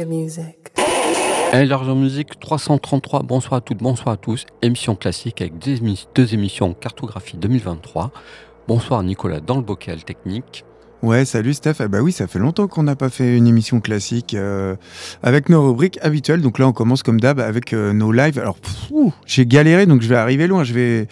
your music. Et l'argent musique 333, bonsoir à toutes, bonsoir à tous. Émission classique avec deux, émi- deux émissions cartographie 2023. Bonsoir Nicolas dans le bocal technique. Ouais, salut Steph. Ah bah oui, ça fait longtemps qu'on n'a pas fait une émission classique euh, avec nos rubriques habituelles. Donc là, on commence comme d'hab avec euh, nos lives. Alors, j'ai galéré, donc je vais arriver loin. Je vais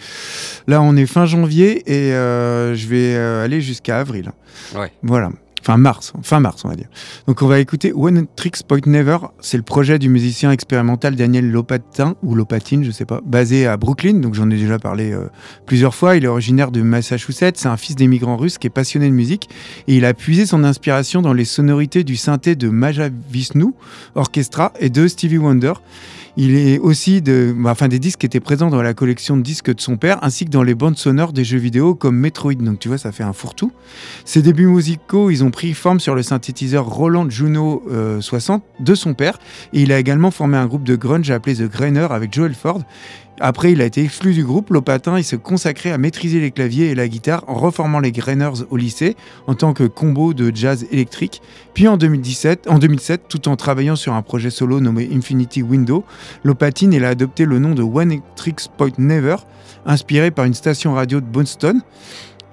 là, on est fin janvier et euh, je vais euh, aller jusqu'à avril. Ouais. Voilà. Mars, fin mars on va dire. Donc on va écouter One Tricks Point Never, c'est le projet du musicien expérimental Daniel Lopatin ou Lopatine, je sais pas, basé à Brooklyn, donc j'en ai déjà parlé euh, plusieurs fois. Il est originaire de Massachusetts, c'est un fils d'émigrants russes qui est passionné de musique et il a puisé son inspiration dans les sonorités du synthé de Maja Vishnu Orchestra et de Stevie Wonder. Il est aussi de, enfin, des disques qui étaient présents dans la collection de disques de son père, ainsi que dans les bandes sonores des jeux vidéo comme Metroid. Donc tu vois, ça fait un fourre-tout. Ses débuts musicaux, ils ont pris forme sur le synthétiseur Roland Juno euh, 60 de son père. Et il a également formé un groupe de grunge appelé The Grainer avec Joel Ford. Après, il a été exclu du groupe. Lopatin, il se consacrait à maîtriser les claviers et la guitare en reformant les Grainers au lycée en tant que combo de jazz électrique. Puis en 2017, en 2007, tout en travaillant sur un projet solo nommé Infinity Window, Lopatine, il a adopté le nom de One Tricks Point Never, inspiré par une station radio de Boston.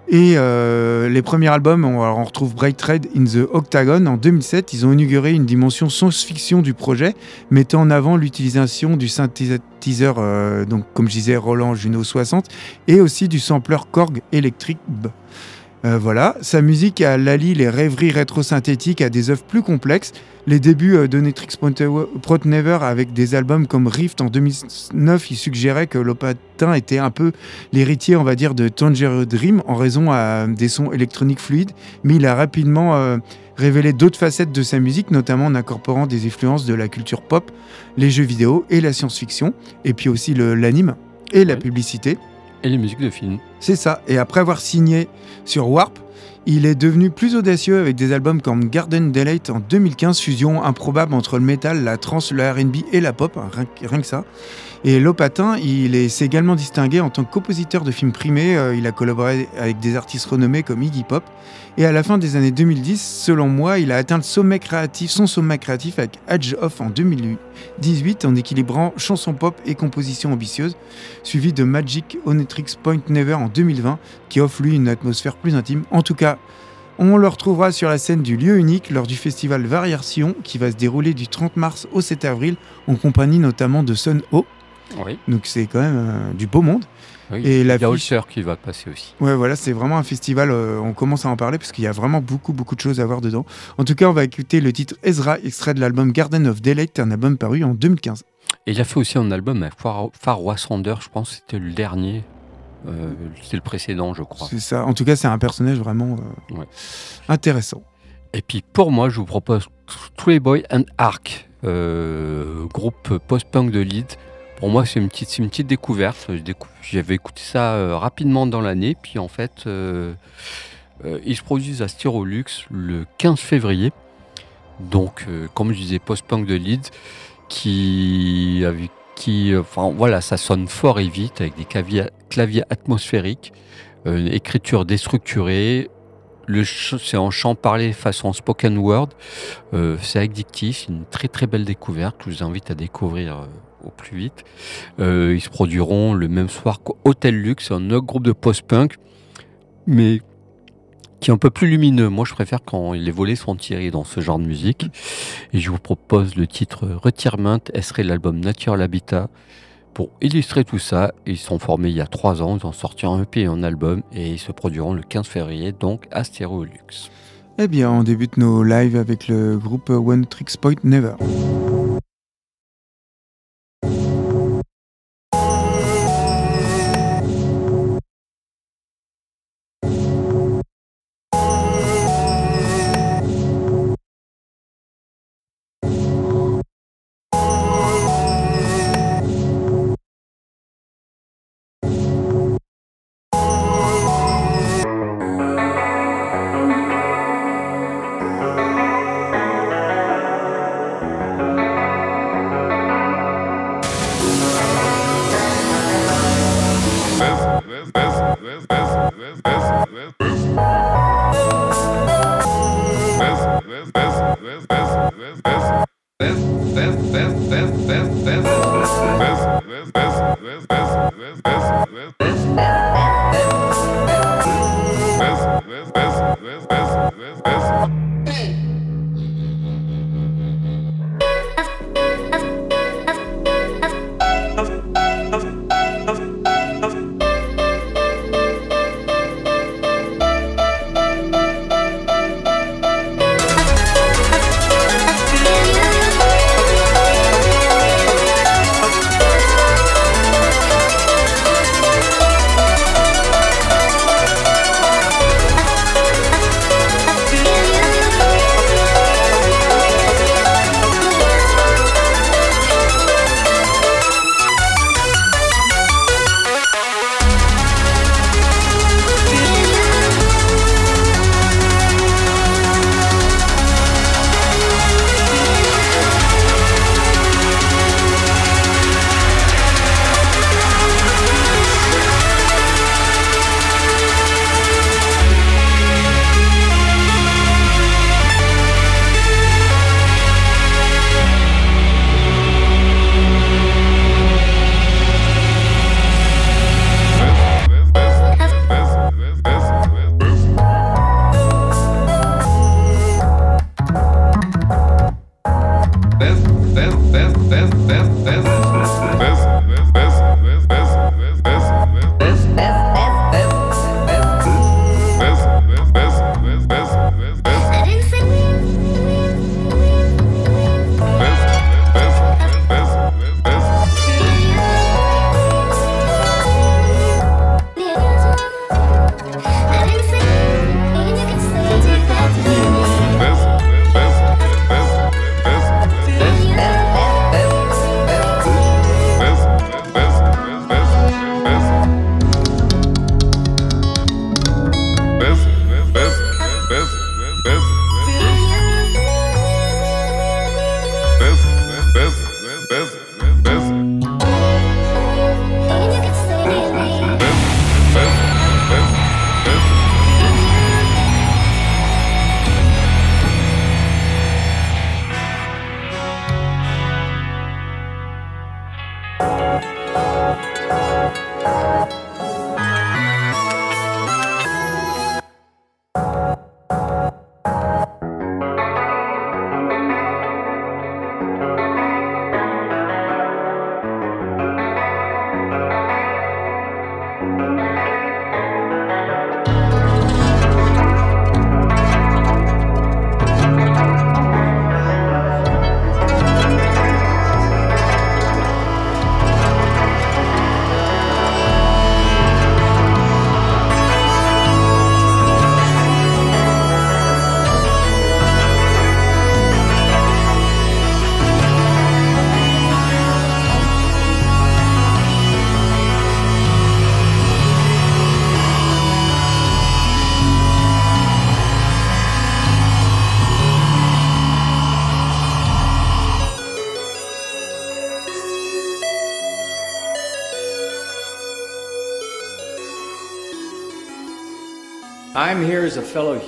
Et euh, les premiers albums, on, retrouve Bright Red in the Octagon en 2007. Ils ont inauguré une dimension science-fiction du projet, mettant en avant l'utilisation du synthétiseur, euh, donc comme je disais, Roland Juno 60, et aussi du sampler Korg électrique. Euh, voilà, sa musique allie les rêveries rétro-synthétiques à des œuvres plus complexes. Les débuts euh, de Netrix Prot Never avec des albums comme Rift en 2009, il suggérait que Lopatin était un peu l'héritier, on va dire, de Tangerine Dream en raison à des sons électroniques fluides, mais il a rapidement euh, révélé d'autres facettes de sa musique, notamment en incorporant des influences de la culture pop, les jeux vidéo et la science-fiction, et puis aussi l'anime et la publicité. Et les musiques de films. C'est ça. Et après avoir signé sur Warp, il est devenu plus audacieux avec des albums comme Garden Delight en 2015, fusion improbable entre le métal, la trance, le R&B et la pop, hein, rien, que- ça. Et Lopatin, il est- s'est également distingué en tant que compositeur de films primés. Euh, il a collaboré avec des artistes renommés comme Iggy Pop. Et à la fin des années 2010, selon moi, il a atteint son sommet créatif avec Edge Off en 2018 en équilibrant chanson pop et composition ambitieuse suivi de Magic Onetrix Point Never en 2020, qui offre lui une atmosphère plus intime. En tout cas, on le retrouvera sur la scène du lieu unique lors du festival Variation, qui va se dérouler du 30 mars au 7 avril, en compagnie notamment de Sun Ho. Oui. Donc c'est quand même euh, du beau monde. oui. Et il y a Ulcer qui va passer aussi. Ouais, voilà, c'est vraiment un festival. euh, on commence à en parler parce qu'il y a vraiment beaucoup, beaucoup de choses à voir dedans. En tout cas, on va écouter le titre Ezra, extrait de l'album Garden of Delight, un album paru en 2015. Et il a fait aussi un album avec Far, Wasander, je pense c'était le dernier. Euh, c'était le précédent, je crois. C'est ça. En tout cas, c'est un personnage vraiment euh, Ouais. intéressant. Et puis pour moi, je vous propose Stray Boy and Ark, euh, groupe post-punk de Leeds. Pour moi, c'est une petite, c'est une petite découverte. J'avais écouté ça euh, rapidement dans l'année, puis en fait, ils se produisent à Styrolux le 15 février. Donc, comme je disais, post-punk de Leeds, qui, avec qui, euh, enfin voilà, ça sonne fort et vite avec des claviers, atmosphériques, euh, une écriture déstructurée, c'est en chant parlé façon spoken word. Euh, c'est addictif, une très très belle découverte. Je vous invite à découvrir au plus vite. Ils se produiront le même soir qu'Hotel Luxe, un autre groupe de post-punk, mais qui est un peu plus lumineux. Moi, je préfère quand les volets sont tirés dans ce genre de musique. Et je vous propose le titre Retirement, serait l'album Nature l'Habitat. Pour illustrer tout ça, ils sont formés il y a trois ans, ils ont sorti un EP et un album et ils se produiront le 15 février, donc à Stéréolux. Eh bien, on débute nos lives avec le groupe One Tricks Point Never.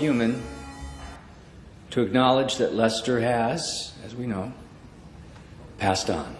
Human to acknowledge that Lester has, as we know, passed on.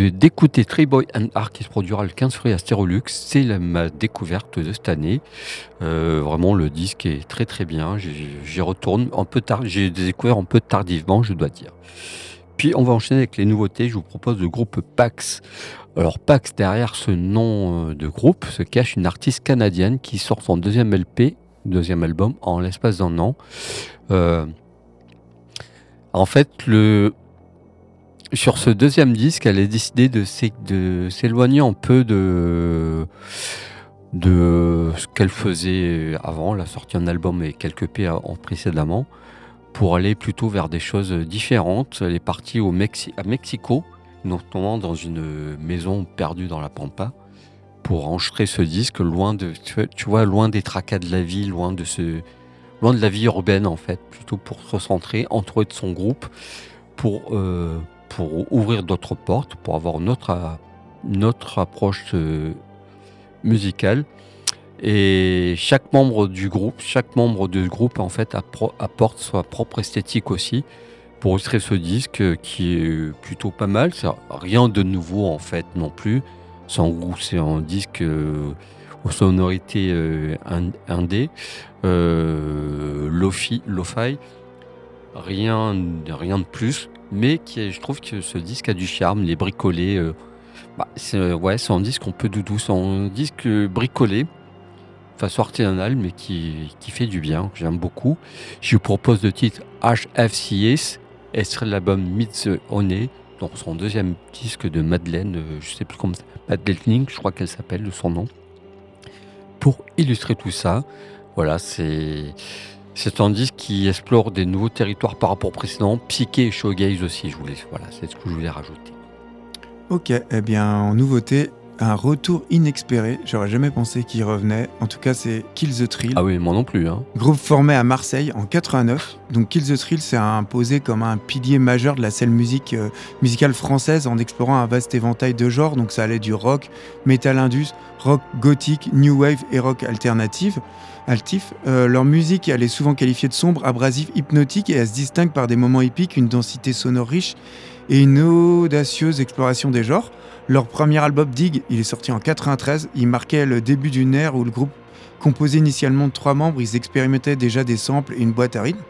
D'écouter Boy and Ark qui se produira le 15 février à Stérolux, c'est ma découverte de cette année. Euh, vraiment, le disque est très très bien. J'y j'y retourne un peu tard. J'ai découvert un peu tardivement, je dois dire. Puis on va enchaîner avec les nouveautés. Je vous propose le groupe Pax. Alors Pax, derrière ce nom euh, de groupe, se cache une artiste canadienne qui sort son deuxième LP, deuxième album, en l'espace d'un an. Euh, en fait, le, sur ce deuxième disque, elle a décidé de s'é- de s'éloigner un peu de, ce qu'elle faisait avant. Elle a sorti un album et quelques P en précédemment pour aller plutôt vers des choses différentes. Elle est partie au à Mexico, notamment dans une maison perdue dans la Pampa, pour enregistrer ce disque loin de, tu vois, loin des tracas de la vie, loin de ce, loin de la vie urbaine en fait, plutôt pour se recentrer, entourer de son groupe, pour euh, pour ouvrir d'autres portes, pour avoir notre, notre approche euh, musicale. Et chaque membre du groupe, chaque membre du groupe en fait apporte sa propre esthétique aussi pour illustrer ce disque euh, qui est plutôt pas mal. C'est rien de nouveau en fait non plus. C'est c'est un disque euh, aux sonorités euh, ind- indé, euh, lofi, lo-fi, rien, rien de plus mais est- je trouve que ce disque a du charme, les bricolés. euh, bah, c'est ouais, c'est un disque un peu doudou, c'est un disque euh, bricolé, façon artisanale, mais qui, qui fait du bien, j'aime beaucoup. Je vous propose le titre HFCS, extrait de l'album Meet the Honey, donc son deuxième disque de Madeleine, euh, je sais plus comment, Madeleine je crois qu'elle s'appelle de son nom. Pour illustrer tout ça, voilà, c'est c'est un disque qui explore des nouveaux territoires par rapport au précédent, psyché et showgaze aussi. Je voulais, voilà, c'est ce que je voulais rajouter. Ok, eh bien en nouveauté, un retour inexpéré. J'aurais jamais pensé qu'il revenait. En tout cas, c'est Kill the Thrill, Ah oui, moi non plus. Hein. groupe formé à Marseille en 89. Donc Kill the Thrill s'est imposé comme un pilier majeur de la scène musique, euh, musicale française en explorant un vaste éventail de genres. Donc ça allait du rock, metal indus, rock gothique, new wave et rock alternative. Altif. Euh, leur musique elle est souvent qualifiée de sombre, abrasive, hypnotique et elle se distingue par des moments épiques, une densité sonore riche et une audacieuse exploration des genres. Leur premier album Dig, il est sorti en 93. Il marquait le début d'une ère où le groupe, composé initialement de trois membres, ils expérimentaient déjà des samples et une boîte à rythme.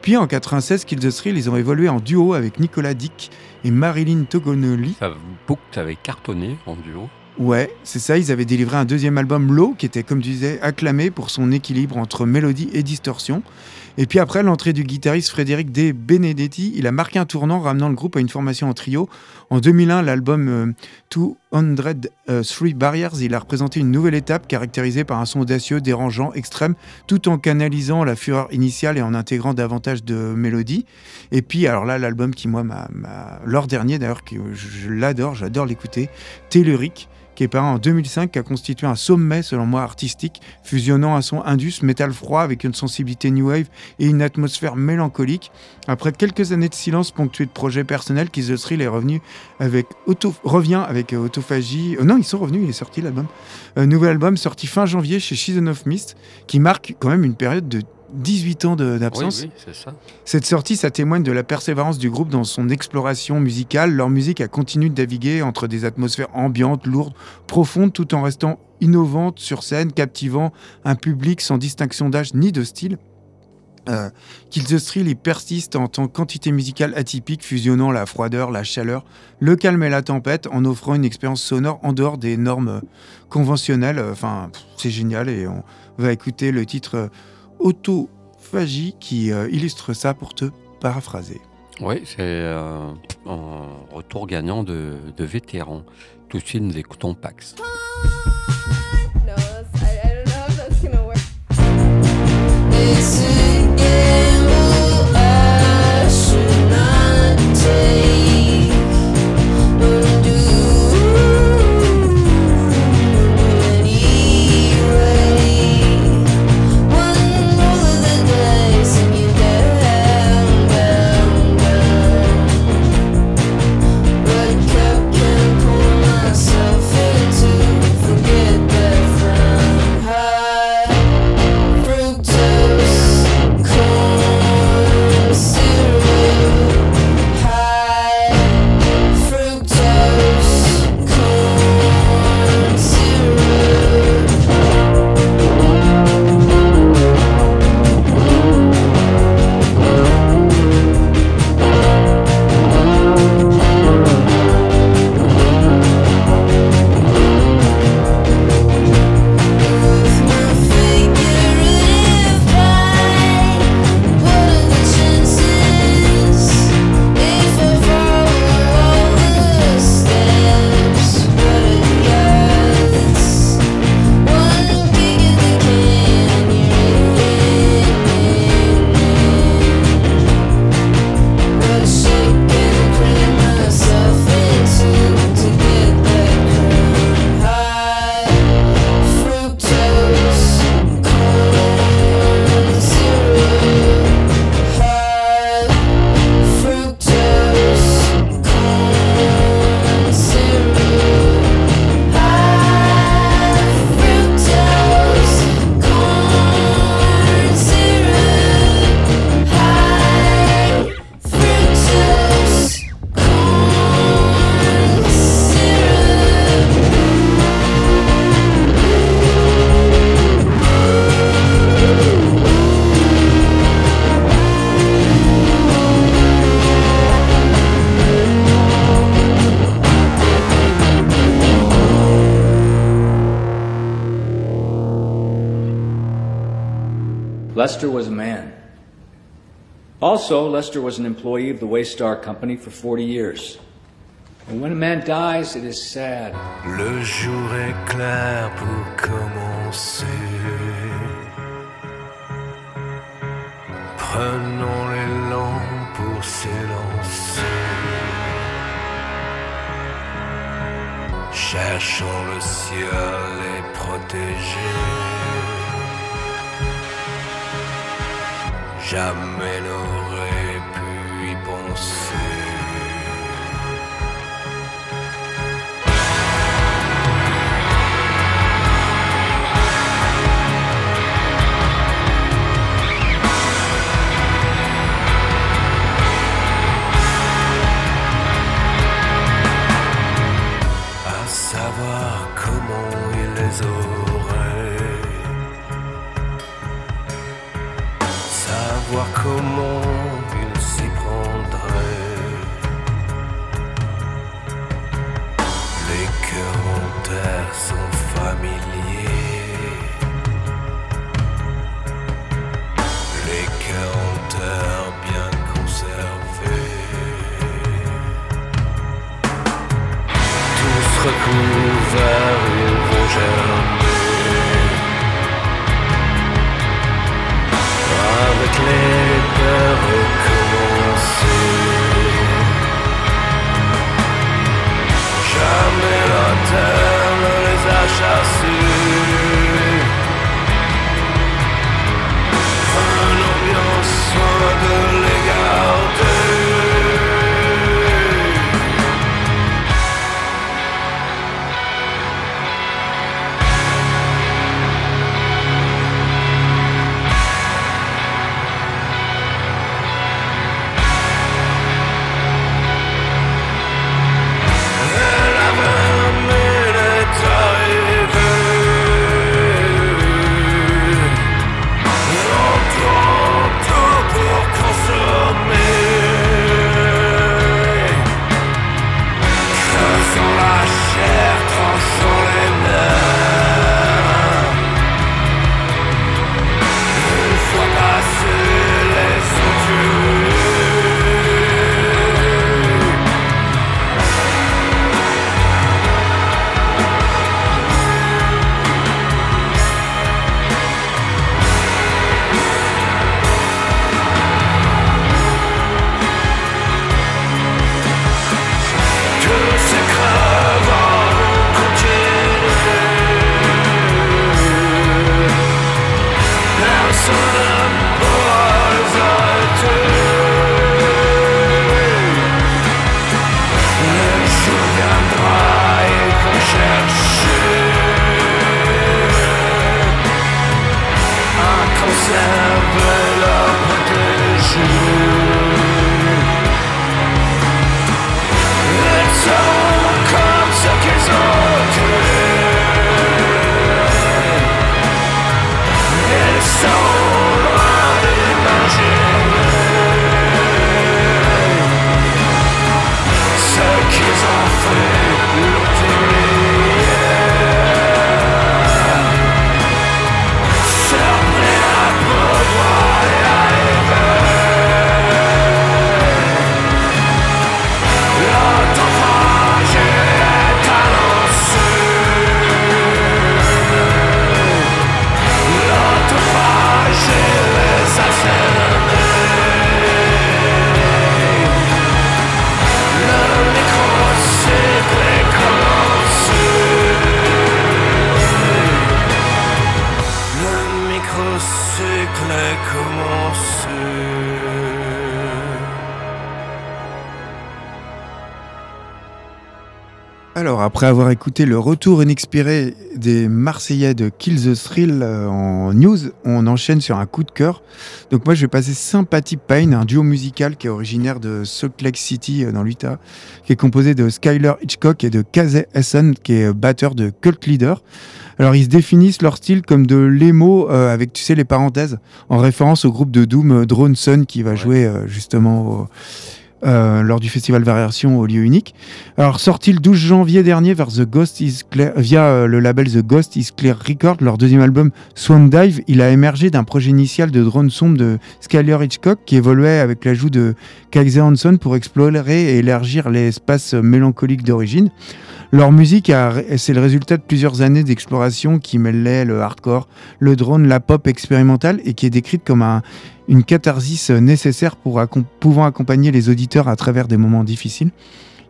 Puis en 96, Kill the Thrill, ils ont évolué en duo avec Nicolas Dick et Marilyn Togonoli. Ça beaucoup avait cartonné en duo. Ouais, c'est ça, ils avaient délivré un deuxième album Low qui était, comme tu disais, acclamé pour son équilibre entre mélodie et distorsion. Et puis après l'entrée du guitariste Frédéric De Benedetti, il a marqué un tournant ramenant le groupe à une formation en trio. En 2001, l'album euh, 203 Barriers, il a représenté une nouvelle étape caractérisée par un son audacieux, dérangeant, extrême, tout en canalisant la fureur initiale et en intégrant davantage de mélodies. Et puis, alors là, l'album qui, moi, m'a. L'or dernier, d'ailleurs, que je, l'adore, j'adore l'écouter, Telluric, qui est paru en 2005, qui a constitué un sommet, selon moi, artistique, fusionnant un son indus, métal froid, avec une sensibilité new wave et une atmosphère mélancolique. Après quelques années de silence ponctué de projets personnels, Kiss the Thrill est revenu avec revient avec euh, Autophagie. euh, non, ils sont revenus, il est sorti l'album. Un nouvel album sorti fin janvier chez Season of Mist, qui marque quand même une période de 18 ans Oui, d'absence. oui. Cette sortie, ça témoigne de la persévérance du groupe dans son exploration musicale. Leur musique a continué de naviguer entre des atmosphères ambiantes, lourdes, profondes, tout en restant innovante sur scène, captivant un public sans distinction d'âge ni de style. Euh, Kill the Thrill y persiste en tant qu'entité musicale atypique, fusionnant la froideur, la chaleur, le calme et la tempête, en offrant une expérience sonore en dehors des normes conventionnelles. Enfin, c'est génial et on va écouter le titre euh, Autophagie qui euh, illustre ça pour te paraphraser. Oui, c'est euh, un retour gagnant de, de vétérans. Tout de suite, nous écoutons Pax. It's a I should not take. Also, Lester was an employee of the Waystar Company for 40 years. And when a man dies, it is sad. Le jour est clair pour commencer. Prenons l'élan pour s'élancer. Cherchons le ciel et protégés. Jamais il les aurait, savoir comment après avoir écouté le retour inexpiré des Marseillais de Kill the Thrill euh, en news, on enchaîne sur un coup de cœur. Donc moi, je vais passer Sympathy Pain, un duo musical qui est originaire de Salt Lake City euh, dans l'Utah, qui est composé de Skyler Hitchcock et de Casey Essen, qui est batteur de Cult Leader. Alors, ils se définissent leur style comme de l'emo euh, avec, tu sais, les parenthèses, en référence au groupe de Doom Drone Sun qui va jouer euh, justement au- euh, lors du festival Variation au lieu unique. Alors, sorti le 12 janvier dernier The Ghost via euh, le label The Ghost is Clear Record, leur deuxième album Swan Dive, il a émergé d'un projet initial de drone sombre de Skyler Hitchcock qui évoluait avec l'ajout de Kaiser Hanson pour explorer et élargir l'espace mélancolique d'origine. Leur musique, c'est le résultat de plusieurs années d'exploration qui mêlaient le hardcore, le drone, la pop expérimentale et qui est décrite comme un, une catharsis nécessaire pour accom- pouvant accompagner les auditeurs à travers des moments difficiles.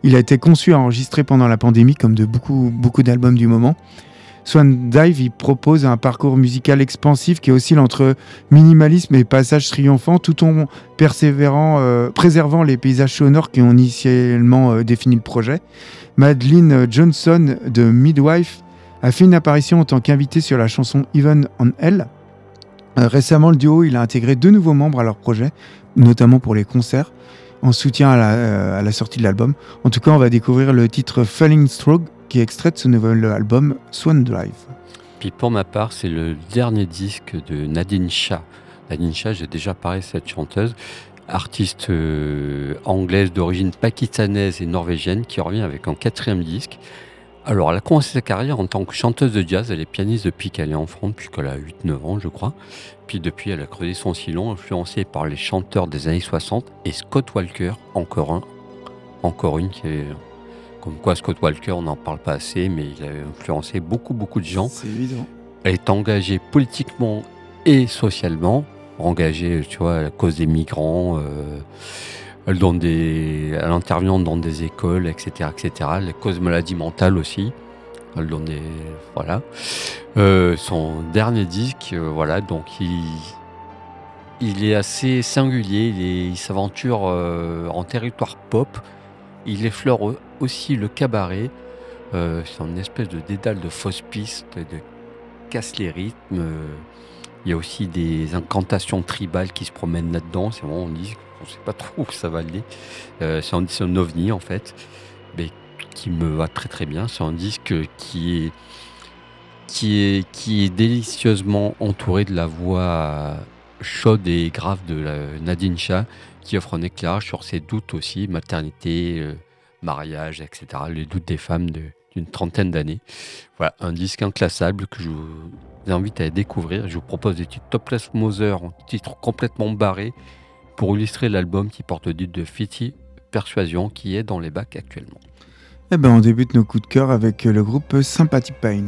Il a été conçu et enregistré pendant la pandémie, comme de beaucoup, beaucoup d'albums du moment. Swan Dive, il propose un parcours musical expansif qui oscille entre minimalisme et passages triomphants, tout en persévérant, euh, préservant les paysages sonores qui ont initialement euh, défini le projet. Madeline Johnson de Midwife a fait une apparition en tant qu'invitée sur la chanson Even on Hell. Euh, récemment, le duo il a intégré deux nouveaux membres à leur projet, notamment pour les concerts, en soutien à la, euh, à la sortie de l'album. En tout cas, on va découvrir le titre Falling Stroke, qui est extrait de ce nouvel album Swan Drive. Puis pour ma part, c'est le dernier disque de Nadine Shah. Nadine Shah, j'ai déjà parlé de cette chanteuse, artiste euh, anglaise d'origine pakistanaise et norvégienne, qui revient avec un quatrième disque. Alors, elle a commencé sa carrière en tant que chanteuse de jazz. Elle est pianiste depuis qu'elle est enfant, depuis qu'elle a 8-9 ans, je crois. Puis depuis, elle a creusé son sillon, influencée par les chanteurs des années 60 et Scott Walker, encore un, encore une qui est. Comme quoi, Scott Walker, on n'en parle pas assez, mais il a influencé beaucoup, beaucoup de gens. C'est évident. Elle est engagée politiquement et socialement. engagée, tu vois, à la cause des migrants. euh, elle, donne des, elle intervient dans des écoles, etc., etc. La cause maladie mentale aussi. Elle donne des, voilà. Euh, son dernier disque, euh, voilà, donc il, il est assez singulier. Il, s'aventure euh, en territoire pop. Il effleure au- aussi le cabaret. C'est une espèce de dédale de fausses pistes, de casse les rythmes. il y a aussi des incantations tribales qui se promènent là-dedans. C'est vraiment un disque, on ne sait pas trop où ça va aller. Euh, c'est un, un ovni en fait, mais qui me va très très bien. C'est un disque qui est, qui est, qui est délicieusement entouré de la voix chaude et grave de la Nadine Shah, qui offre un éclairage sur ses doutes aussi, maternité, euh, mariage, etc. Les doutes des femmes d'une trentaine d'années. Voilà, un disque inclassable que je vous invite à découvrir. Je vous propose des titres Topless Mother, un titre complètement barré, pour illustrer l'album qui porte le titre de Fitty Persuasion, qui est dans les bacs actuellement. Eh ben, on débute nos coups de cœur avec le groupe Sympathy Pain.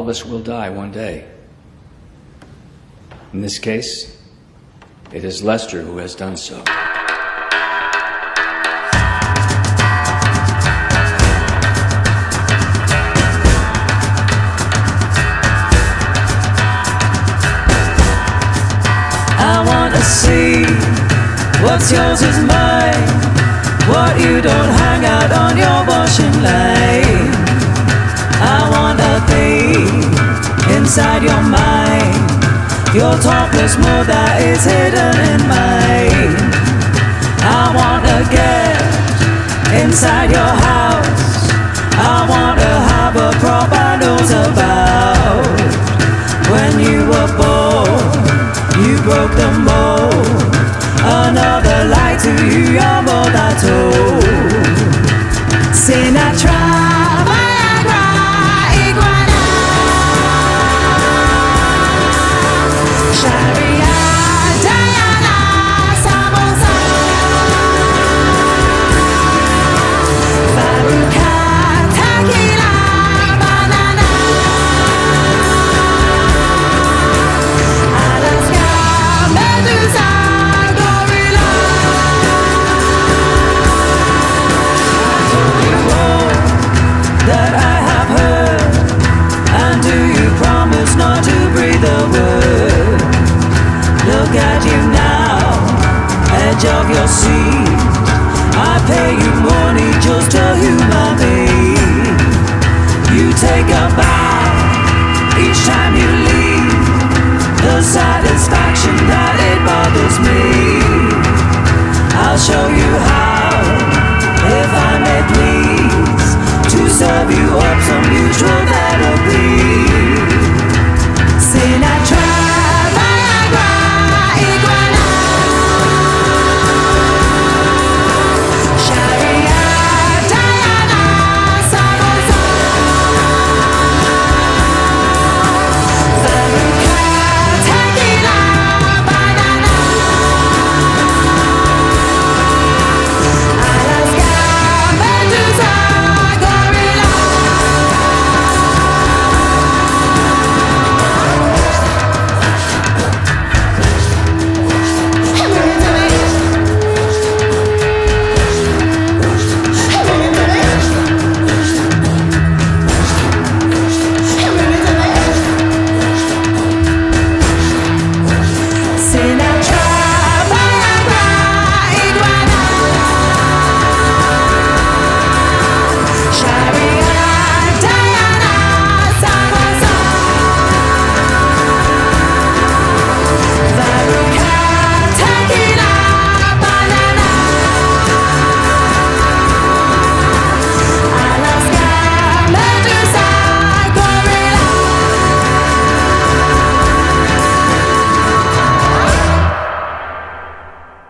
All of us will die one day. In this case, it is Lester who has done so. I wanna see what's yours is mine. What you don't hang inside your mind. Your topless mood that is hidden in mine. I wanna get inside your house. I wanna have a proper news about when you were born. You broke the mold. Another lie to you, you're more than told. Viagra,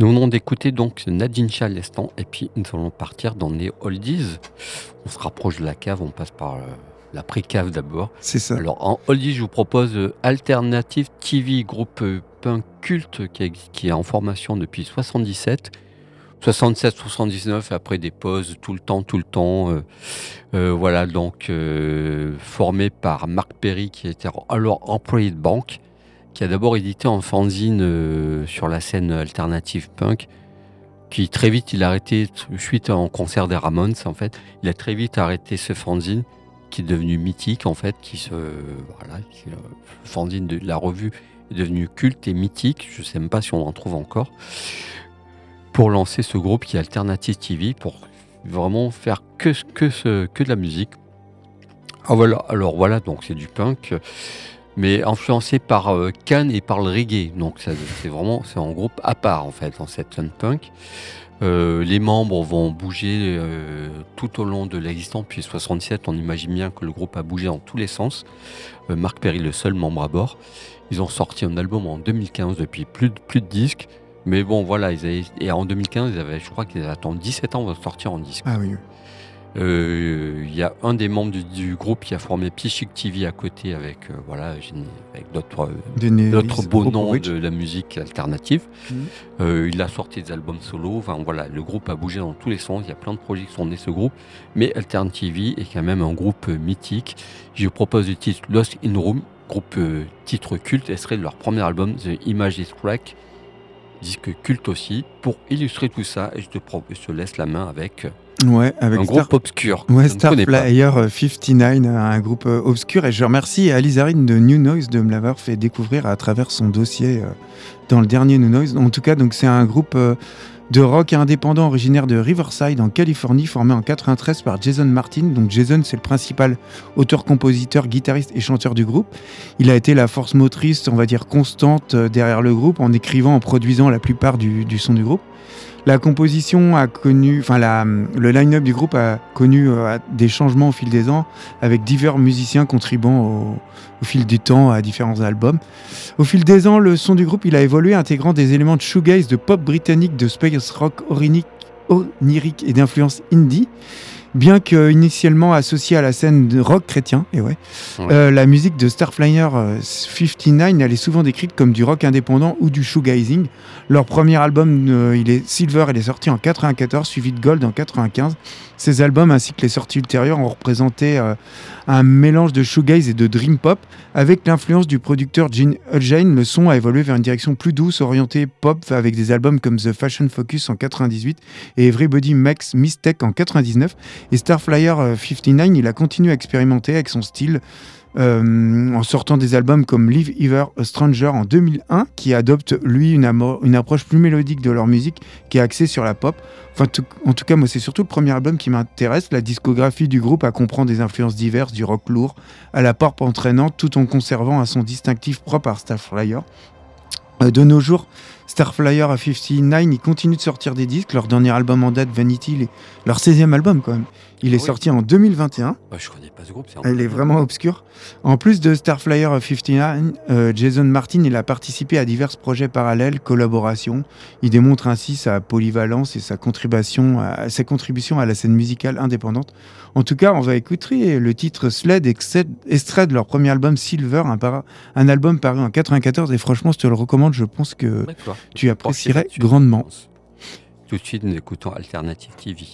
Nous venons d'écouter donc Nadine l'instant, et puis nous allons partir dans les oldies. On se rapproche de la cave, on passe par euh, la pré-cave d'abord. C'est ça. Alors en oldies, je vous propose euh, Alternative TV, groupe euh, punk culte qui, est en formation depuis 77. 67, 79, après des pauses tout le temps, tout le temps. euh, euh, voilà, donc euh, formé par Marc Perry, qui était alors employé de banque, qui a d'abord édité en fanzine euh, sur la scène alternative punk, qui très vite il a arrêté, suite à un concert des Ramones en fait, il a très vite arrêté ce fanzine qui est devenu mythique en fait, qui se voilà, euh, le fanzine de la revue est devenu culte et mythique. Je sais même pas si on en trouve encore. Pour lancer ce groupe qui est Alternative TV, pour vraiment faire que que ce, que de la musique. Ah voilà, alors voilà, donc c'est du punk, mais influencé par euh, Cannes et par le reggae. Donc c'est vraiment c'est un groupe à part en fait dans cette punk. Euh, les membres vont bouger euh, tout au long de l'existence. Puis 67, on imagine bien que le groupe a bougé dans tous les sens. Marc Perry, le seul membre à bord. Ils ont sorti un album en 2015 depuis plus de, plus de disques. Mais bon, voilà, ils et en 2015, ils avaient, je crois qu'ils attendu 17 ans pour sortir en disque. Ah oui. Oui. Euh, Il y a un des membres du, du groupe qui a formé Psychic TV à côté avec, euh, voilà, avec d'autres euh, beaux noms de la musique alternative. Mhm. Il a sorti des albums solo. Enfin voilà, le groupe a bougé dans tous les sens. Il y a plein de projets qui sont nés ce groupe. Mais Altern TV est quand même un groupe mythique. Je propose le titre Lost in Room, groupe euh, titre culte, extrait de leur premier album The Image is Crack, disque culte aussi. Pour illustrer tout ça, je te, je te laisse la main avec Ouais, avec un Star... groupe obscur. Ouais. Starflyer euh, 59, un groupe euh, obscur. Et je remercie Ali Zarine de New Noise de me l'avoir fait découvrir à travers son dossier euh, dans le dernier New Noise. En tout cas, donc c'est un groupe euh, de rock indépendant originaire de Riverside en Californie, formé en 93 par Jason Martin. Donc Jason, c'est le principal auteur-compositeur, guitariste et chanteur du groupe. Il a été la force motrice, on va dire, constante derrière le groupe en écrivant, en produisant la plupart du, du son du groupe. La composition a connu, enfin le line-up du groupe a connu euh, des changements au fil des ans, avec divers musiciens contribuant au, fil du temps à différents albums. Au fil des ans, le son du groupe il a évolué, intégrant des éléments de shoegaze, de pop britannique, de space rock onirique et d'influence indie. Bien que initialement associé à la scène de rock chrétien, et ouais, Ouais. euh, la musique de Starflyer euh, 59 elle est souvent décrite comme du rock indépendant ou du shoegazing. Leur premier album, euh, il est Silver, il est sorti en 94, suivi de Gold en 95. Ces albums ainsi que les sorties ultérieures ont représenté euh, un mélange de shoegaze et de dream pop. Avec l'influence du producteur Gene Hudjane, le son a évolué vers une direction plus douce, orientée pop, avec des albums comme The Fashion Focus en 98 et Everybody Makes Mistake en 99. Et Starflyer euh, 59, il a continué à expérimenter avec son style euh, en sortant des albums comme Live Ever a Stranger en 2001, qui adopte lui une, approche plus mélodique de leur musique, qui est axée sur la pop. En tout cas, moi, c'est surtout le premier album qui m'intéresse. La discographie du groupe a comprend des influences diverses, du rock lourd à la pop entraînante, tout en conservant un son distinctif propre à Starflyer. Euh, de nos jours, Starflyer à 59, ils continuent de sortir des disques. Leur dernier album en date, Vanity, leur 16e album quand même. Il est Oui. sorti en 2021. Ouais, je connais pas ce groupe. c'est Elle est vraiment obscure. En plus de Starflyer 59, euh, Jason Martin il a participé à divers projets parallèles, collaborations. Il démontre ainsi sa polyvalence et sa contribution à, sa contribution à la scène musicale indépendante. En tout cas, on va écouter le titre Sled, extrait de leur premier album Silver, un, para- un album paru en 94. Et franchement, je te le recommande. Je pense que tu apprécierais grandement. Tout de suite, nous écoutons Alternative TV.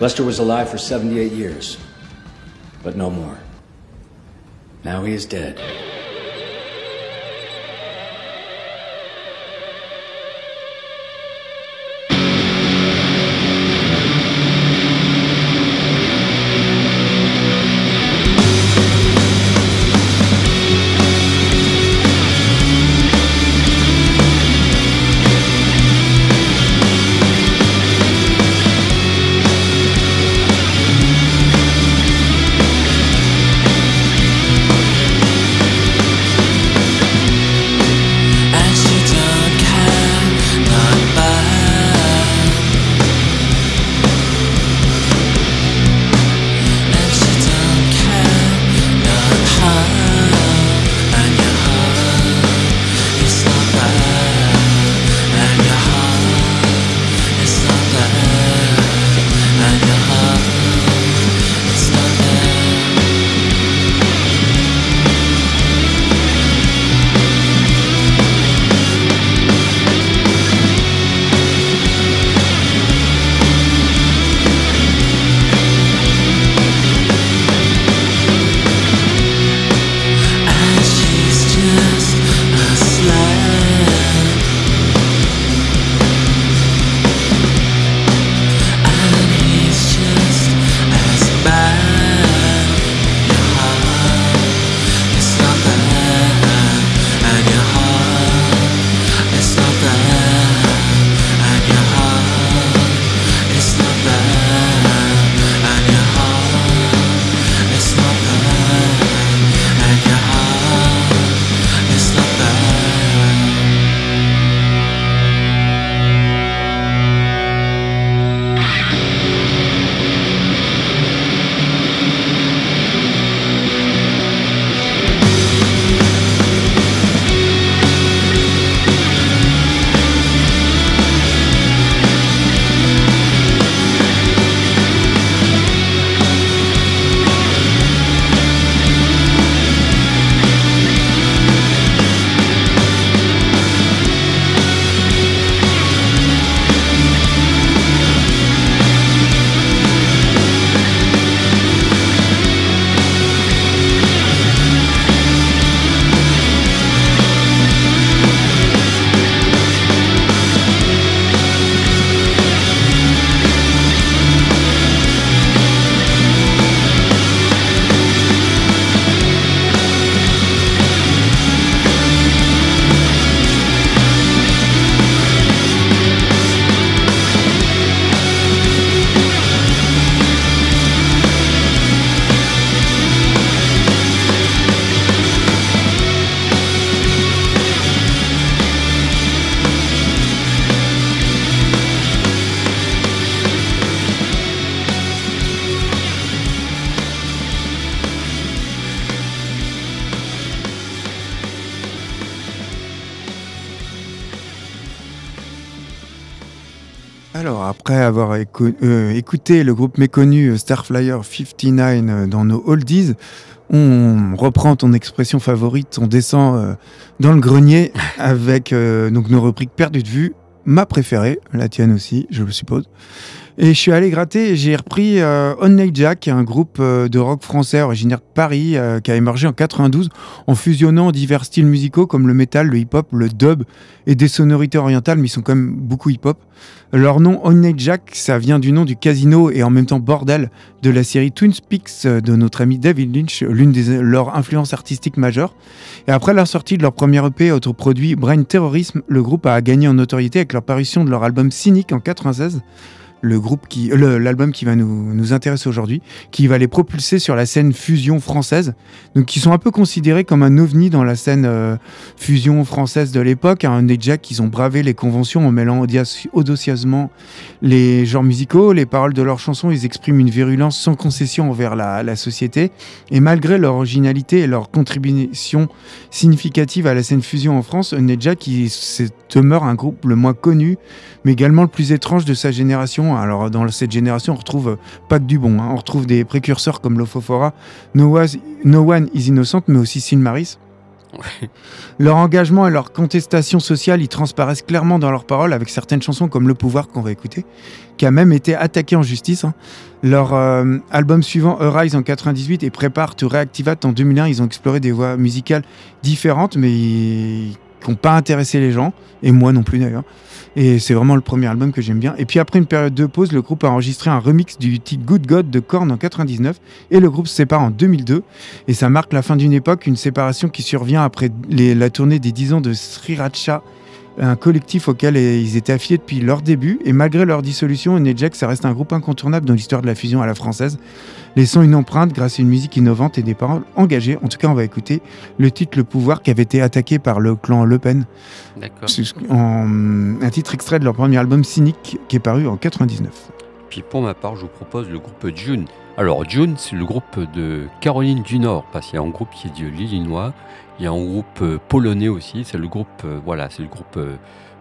Lester was alive for 78 years, but no more. Now he is dead. Euh, écouté le groupe méconnu euh, Starflyer 59 euh, dans nos oldies, on reprend ton expression favorite, on descend euh, dans le grenier avec nos rubriques perdues de vue, ma préférée, la tienne aussi, je le suppose. Et je suis allé gratter j'ai repris euh, Only Jack, un groupe euh, de rock français originaire de Paris euh, qui a émergé en 92 en fusionnant divers styles musicaux comme le metal, le hip-hop, le dub et des sonorités orientales, mais ils sont quand même beaucoup hip-hop. Leur nom Only Jack, ça vient du nom du casino et en même temps bordel de la série Twin Peaks de notre ami David Lynch, l'une des leurs influences artistiques majeures. Et après la sortie de leur premier EP autoproduit Brain Terrorism, le groupe a gagné en notoriété avec leur parution de leur album Cynic en 96 le groupe qui, l'album qui va nous, nous intéresser aujourd'hui, qui va les propulser sur la scène fusion française. Donc, qui sont un peu considérés comme un ovni dans la scène euh, fusion française de l'époque. Un Jack, ils ont bravé les conventions en mêlant audaci- audacieusement les genres musicaux, les paroles de leurs chansons. Ils expriment une virulence sans concession envers la, la société. Et malgré leur originalité et leur contribution significative à la scène fusion en France, Jack, qui demeure un groupe le moins connu, mais également le plus étrange de sa génération. Alors, dans cette génération, on retrouve euh, pas que du bon. hein. On retrouve des précurseurs comme Lofofora, no, One is Innocent, mais aussi Silmaris. Leur engagement et leur contestation sociale y transparaissent clairement dans leurs paroles avec certaines chansons comme Le Pouvoir qu'on va écouter, qui a même été attaqué en justice. hein. Leur euh, album suivant, Arise en 98 et Prepare to Reactivate en 2001, ils ont exploré des voies musicales différentes mais qui n'ont pas intéressé les gens, et moi non plus d'ailleurs. Et c'est vraiment le premier album que j'aime bien. Et puis après une période de pause, le groupe a enregistré un remix du titre Good God de Korn en 99 et le groupe se sépare en 2002. Et ça marque la fin d'une époque, une séparation qui survient après la tournée des 10 ans de Sriracha, un collectif auquel ils étaient affiliés depuis leur début. Et malgré leur dissolution, Jack, ça reste un groupe incontournable dans l'histoire de la fusion à la française, laissant une empreinte grâce à une musique innovante et des paroles engagées. En tout cas, on va écouter le titre Le Pouvoir qui avait été attaqué par le clan Le Pen. D'accord. Un titre extrait de leur premier album Cynic qui est paru en 99. Puis pour ma part, je vous propose le groupe June. Alors June, c'est le groupe de Caroline du Nord, parce qu'il y a un groupe qui est de l'Illinois, il y a un groupe euh, polonais aussi, c'est le groupe, euh, voilà, c'est le groupe euh,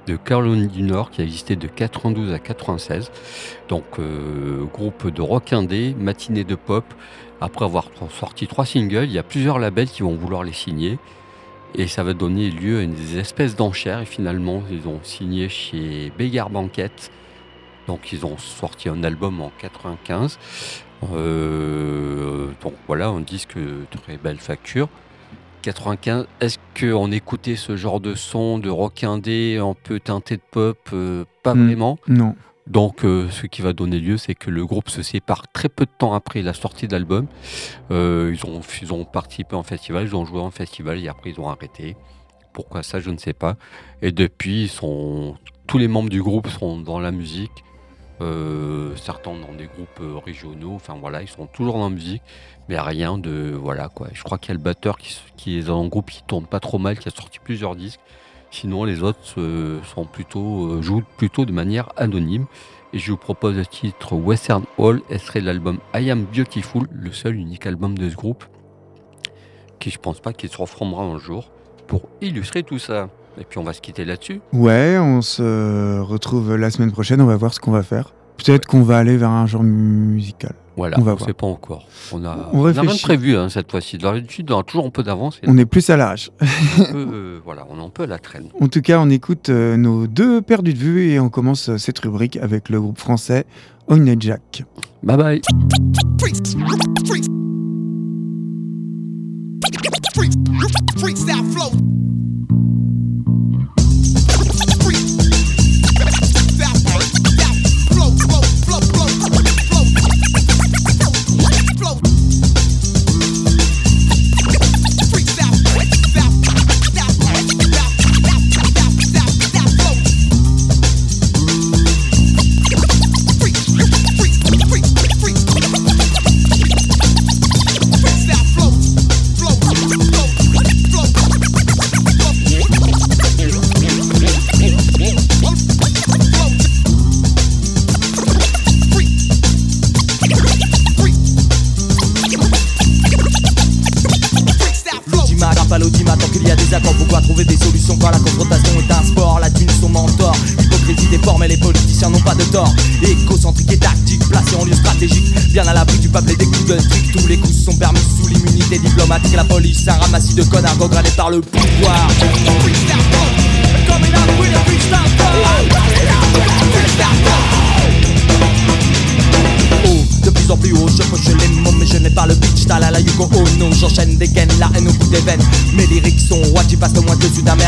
de Caroline du Nord qui a existé de 92 à 96. Donc groupe de rock indé, matinée de pop. Après avoir sorti trois singles, il y a plusieurs labels qui vont vouloir les signer. Et ça va donner lieu à une des espèces d'enchères. Et finalement, ils ont signé chez Beggar Banquet. Donc ils ont sorti un album en 95. Euh, donc voilà, un disque de très belle facture. 95, est-ce qu'on écoutait ce genre de son, de rock indé, un peu teinté de pop Euh, Pas Mm. vraiment? Non. Donc, euh, ce qui va donner lieu, c'est que le groupe se sépare très peu de temps après la sortie de l'album. Euh, ils, ont, ils ont participé en festival, ils ont joué en festival et après ils ont arrêté. Pourquoi ça, je ne sais pas. Et depuis, ils sont, tous les membres du groupe sont dans la musique. Euh, certains dans des groupes régionaux. Enfin voilà, ils sont toujours dans la musique, mais rien de voilà quoi. Je crois qu'il y a le batteur qui, est dans un groupe qui tourne pas trop mal, qui a sorti plusieurs disques. Sinon, les autres euh, sont plutôt, euh, jouent plutôt de manière anonyme. Et je vous propose le titre Western Hall, et serait l'album I Am Beautiful, le seul unique album de ce groupe, qui je pense pas qu'il se reformera un jour, pour illustrer tout ça. Et puis on va se quitter là-dessus. Ouais, on se retrouve la semaine prochaine, on va voir ce qu'on va faire. Peut-être qu'on va aller vers un genre musical. Voilà, On on ne sait pas encore. On a, On on a rien de réfléchit. prévu hein, cette fois-ci. D'habitude, on a toujours un peu d'avance. On est plus à l'arrache. euh, voilà, on est un peu à la traîne. En tout cas, on écoute euh, nos deux perdus de vue et on commence euh, cette rubrique avec le groupe français Ogne Jack. Bye bye. Freestyle flow. Flow, par le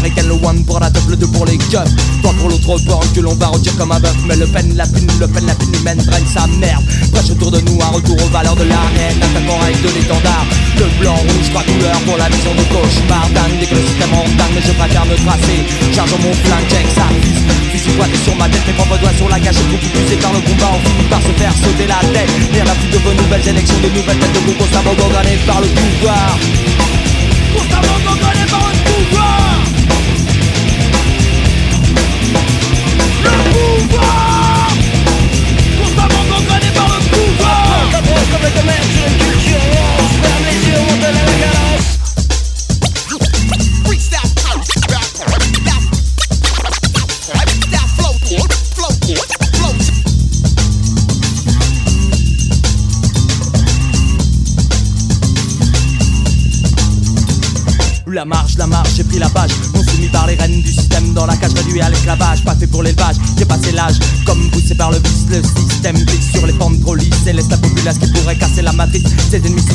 sud-américaine. Le one pour la top, le deux pour les keufs. Toi pour l'autre borne que l'on va retirer comme un bœuf. Mais le peine, la pune, le peine, la pune humaine draine sa merde. Prêche autour de nous un retour aux valeurs de la haine. Attaquant avec de l'étendard. De blanc, rouge, trois couleurs pour la vision de cauchemar. Dingue, dès que le système en dingue, mais je préfère me tracer. Chargeant mon flingue, check ça vise. Fusil pointé sur ma tête, mes propres doigts sur la gâchette. Beaucoup plus par le combat, on finit par se faire sauter la tête. À foutre de vos nouvelles élections, de nouvelles têtes de groupe constamment gangrenées par le pouvoir. Constamment par yeux, on donne à la carence. Freestyle par les rênes du système. Dans la cage réduit à l'esclavage, pas fait pour l'élevage. J'ai passé l'âge, comme poussé par le vice Le système glisse sur les pentes trop Et laisse la populace qui pourrait casser la matrice. Ses ennemis se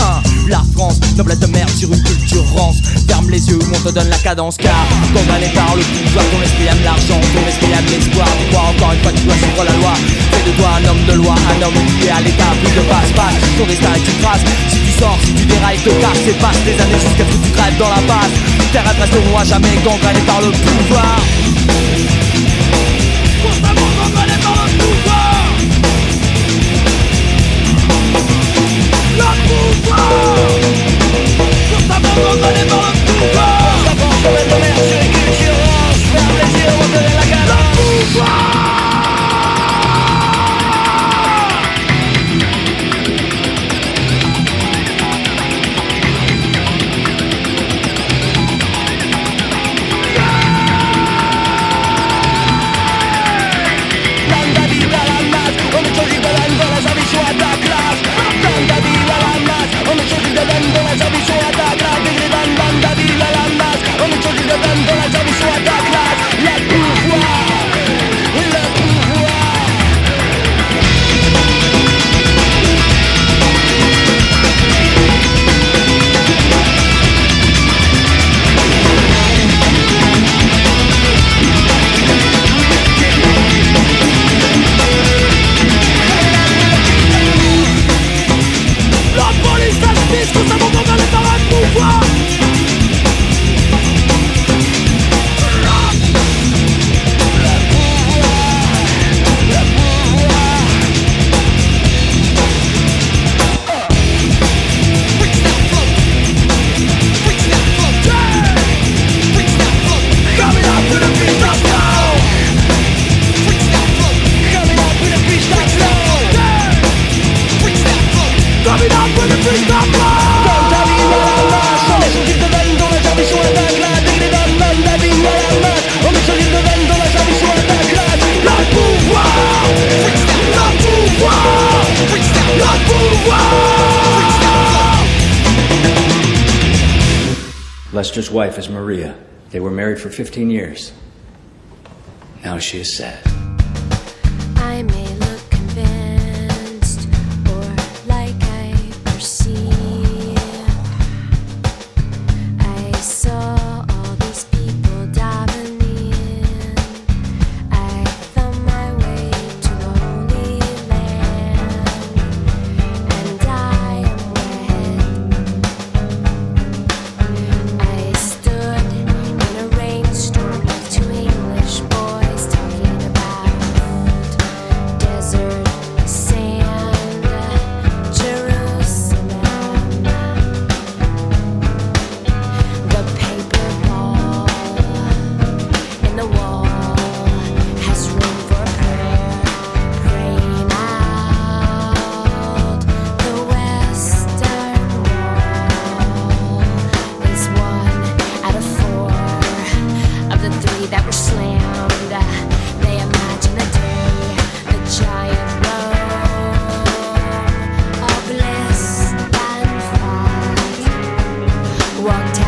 un, la France Noblesse de merde sur une culture rance. Ferme les yeux ou on te donne la cadence. Car condamné par le pouvoir Ton esprit aime l'argent, ton esprit aime l'espoir. Tu encore une fois tu dois suivre la loi. Fais de toi un homme de loi, un homme lié à l'état. Plus de passe-passe, ton destin est une phrase Si sors, si tu dérailles, te casses Et passe des années jusqu'à ce que tu crèves dans la base Terre resteront à jamais gangrenée par le pouvoir. Constamment gangrenée par le pouvoir. Le pouvoir. Constamment gangrenée par le pouvoir. Constamment gangrenée par le pouvoir ben dolaşa bir şey atak Digridan banda değil alanlar Onu çocuk eden dolaşa Let's go. Lester's wife is Maria. They were married for 15 years. Now she is sad. walked